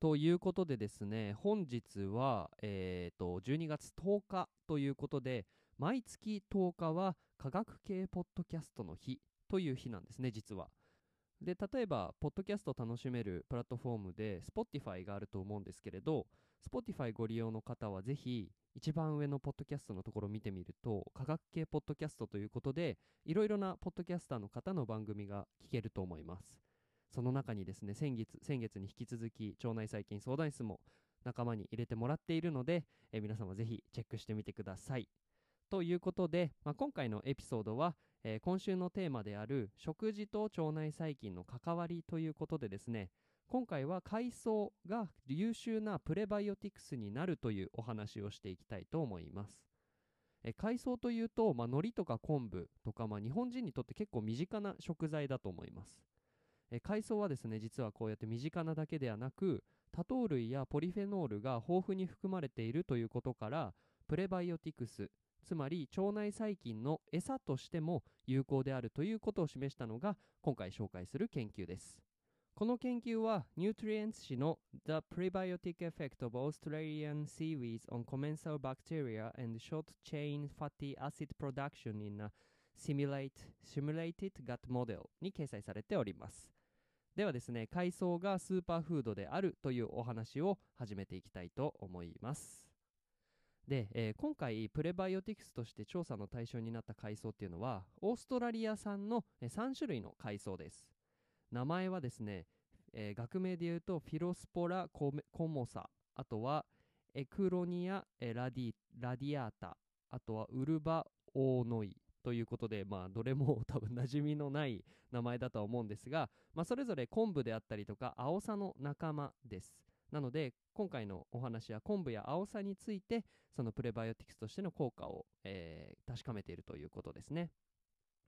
ということでですね本日は、えーと、12月10日ということで毎月10日は科学系ポッドキャストの日という日なんですね実は。で例えばポッドキャストを楽しめるプラットフォームで Spotify があると思うんですけれど Spotify ご利用の方はぜひ一番上のポッドキャストのところを見てみると科学系ポッドキャストということでいろいろなポッドキャスターの方の番組が聞けると思います。その中にですね先月先月に引き続き腸内細菌相談室も仲間に入れてもらっているので、え皆様ぜひチェックしてみてください。ということで、まあ、今回のエピソードは、えー、今週のテーマである食事と腸内細菌の関わりということでですね今回は海藻が優秀なプレバイオティクスになるというお話をしていきたいと思います。え海藻というと、まあ、海苔とか昆布とか、まあ、日本人にとって結構身近な食材だと思います。え海藻はですね実はこうやって身近なだけではなく多糖類やポリフェノールが豊富に含まれているということからプレバイオティクスつまり腸内細菌の餌としても有効であるということを示したのが今回紹介する研究です。この研究はニュートリエンツ誌の The Prebiotic Effect of Australian Seaweeds on Commensal Bacteria and Short Chain Fatty Acid Production in a Simulate, Simulated Gut Model に掲載されております。ではですね海藻がスーパーフードであるというお話を始めていきたいと思います。で、えー、今回プレバイオティクスとして調査の対象になった海藻っていうのはオーストラリア産の3種類の海藻です。名前はですね、えー、学名で言うとフィロスポラコモサあとはエクロニアラディラディアータあとはウルバオーノイ。ということで、まあ、どれも 多分馴染みのない名前だとは思うんですが、まあ、それぞれ昆布であったりとかアオサの仲間です。なので今回のお話は昆布やアオサについてそのプレバイオティクスとしての効果を、えー、確かめているということですね。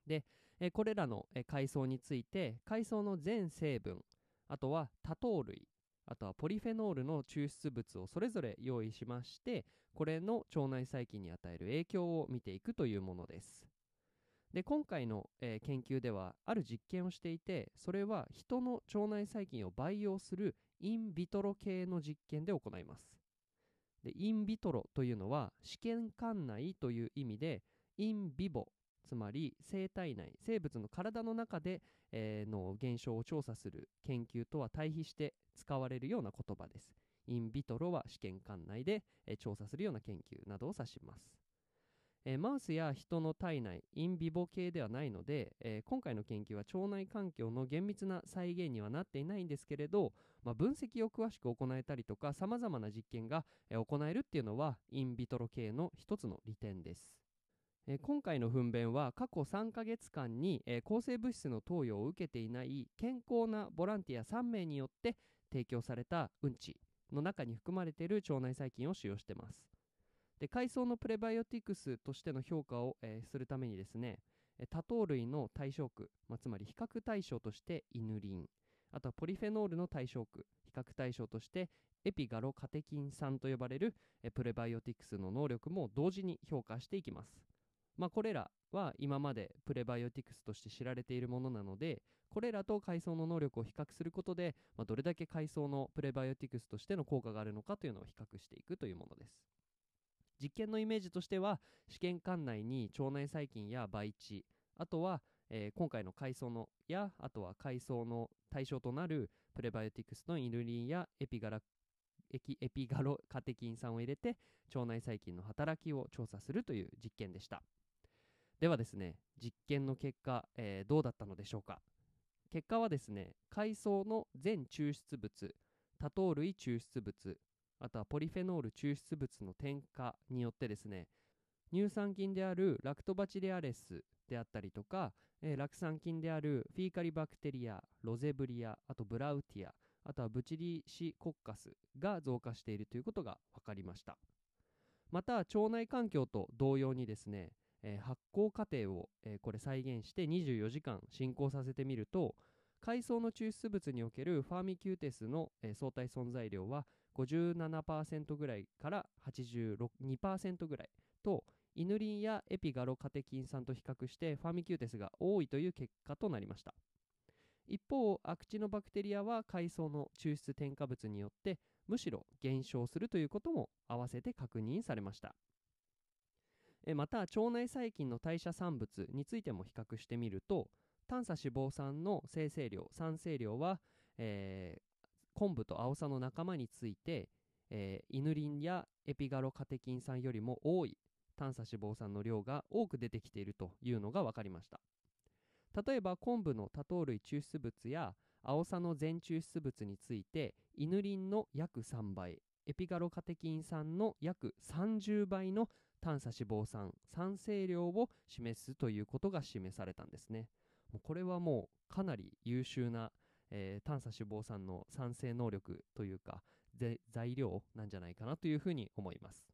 で、えー、これらの、えー、海藻について海藻の全成分あとは多糖類あとはポリフェノールの抽出物をそれぞれ用意しましてこれの腸内細菌に与える影響を見ていくというものです。で今回の、えー、研究ではある実験をしていてそれは人の腸内細菌を培養するインビトロ系の実験で行います。でインビトロというのは試験管内という意味でインビボつまり生体内生物の体の中で、えー、の現象を調査する研究とは対比して使われるような言葉です。インビトロは試験管内で、えー、調査するような研究などを指します。えー、マウスや人の体内インビボ系ではないので、えー、今回の研究は腸内環境の厳密な再現にはなっていないんですけれど、まあ、分析を詳しく行えたりとかさまざまな実験が、行えるっていうのはインビトロ系の一つの利点です。今回の糞便は過去3ヶ月間に、抗生物質の投与を受けていない健康なボランティア3名によって提供されたうんちの中に含まれている腸内細菌を使用しています。で海藻のプレバイオティクスとしての評価を、えー、するためにですね多糖類の対象区、まあ、つまり比較対象としてイヌリンあとはポリフェノールの対象区比較対象としてエピガロカテキン酸と呼ばれるプレバイオティクスの能力も同時に評価していきます。まあ、これらは今までプレバイオティクスとして知られているものなのでこれらと海藻の能力を比較することで、まあ、どれだけ海藻のプレバイオティクスとしての効果があるのかというのを比較していくというものです。実験のイメージとしては試験管内に腸内細菌や培地あとは、えー、今回の海藻のやあとは海藻の対象となるプレバイオティクスのイヌリンやエピガラエピガロカテキン酸を入れて腸内細菌の働きを調査するという実験でした。ではですね実験の結果、えー、どうだったのでしょうか？結果はですね海藻の全抽出物多糖類抽出物あとはポリフェノール抽出物の添加によってですね乳酸菌であるラクトバチレアレスであったりとか、えー、酪酸菌であるフィーカリバクテリアロゼブリアあとブラウティアあとはブチリシコッカスが増加しているということが分かりました。また腸内環境と同様にですね、えー発酵過程を、えーこれ再現して24時間進行させてみると海藻の抽出物におけるファーミキューテスの、え相対存在量は57%ぐらいから82%ぐらいとイヌリンやエピガロカテキン酸と比較してファミキューテスが多いという結果となりました。一方アクチノバクテリアは海藻の抽出添加物によってむしろ減少するということも合わせて確認されました。また腸内細菌の代謝産物についても比較してみると短鎖脂肪酸の生成量酸性量は、えー昆布とアオサの仲間について、えーイヌリンやエピガロカテキン酸よりも多い短鎖脂肪酸の量が多く出てきているというのが分かりました。例えば昆布の多糖類抽出物やアオサの全抽出物についてイヌリンの約3倍エピガロカテキン酸の約30倍の短鎖脂肪酸酸性量を示すということが示されたんですね。これはもうかなり優秀な、えー短鎖脂肪酸の酸性能力というか材料なんじゃないかなというふうに思います。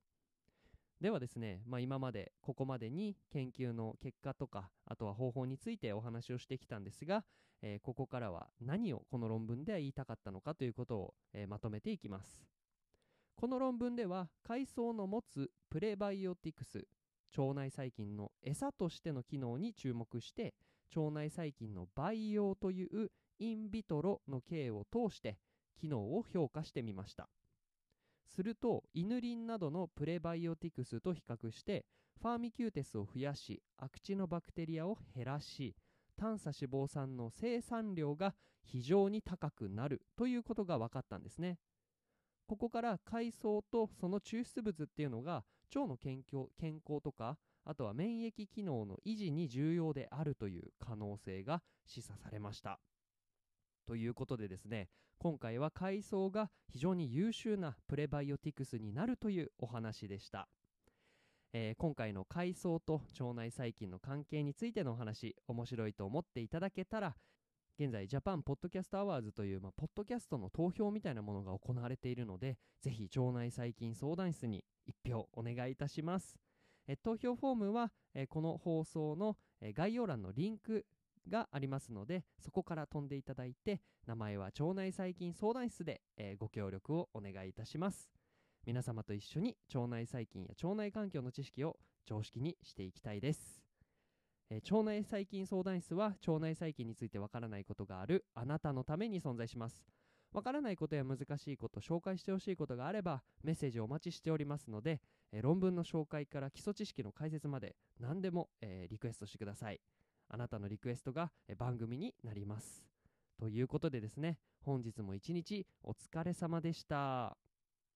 ではですね、まあ、今までここまでに研究の結果とかあとは方法についてお話をしてきたんですが、えーここからは何をこの論文では言いたかったのかということを、えーまとめていきます。この論文では海藻の持つプレバイオティクス腸内細菌の餌としての機能に注目して腸内細菌の培養というインビトロの経を通して機能を評価してみました。するとイヌリンなどのプレバイオティクスと比較してファーミキューテスを増やしアクチノバクテリアを減らし短鎖脂肪酸の生産量が非常に高くなるということが分かったんですね。ここから海藻とその抽出物っていうのが腸の健康健康とかあとは免疫機能の維持に重要であるという可能性が示唆されました。ということでですね今回は海藻が非常に優秀なプレバイオティクスになるというお話でした、えー今回の海藻と腸内細菌の関係についてのお話面白いと思っていただけたら現在 Japan Podcast Awards という、まあ、ポッドキャストの投票みたいなものが行われているのでぜひ腸内細菌相談室に1票お願いいたします。え投票フォームは、えこの放送の、え概要欄のリンクがありますのでそこから飛んでいただいて名前は腸内細菌相談室で、えーご協力をお願いいたします。皆様と一緒に腸内細菌や腸内環境の知識を常識にしていきたいです、えー腸内細菌相談室は腸内細菌についてわからないことがあるあなたのために存在します。わからないことや難しいこと紹介してほしいことがあればメッセージをお待ちしておりますので、えー論文の紹介から基礎知識の解説まで何でも、えーリクエストしてください。あなたのリクエストが番組になります。ということでですね本日も一日お疲れ様でした。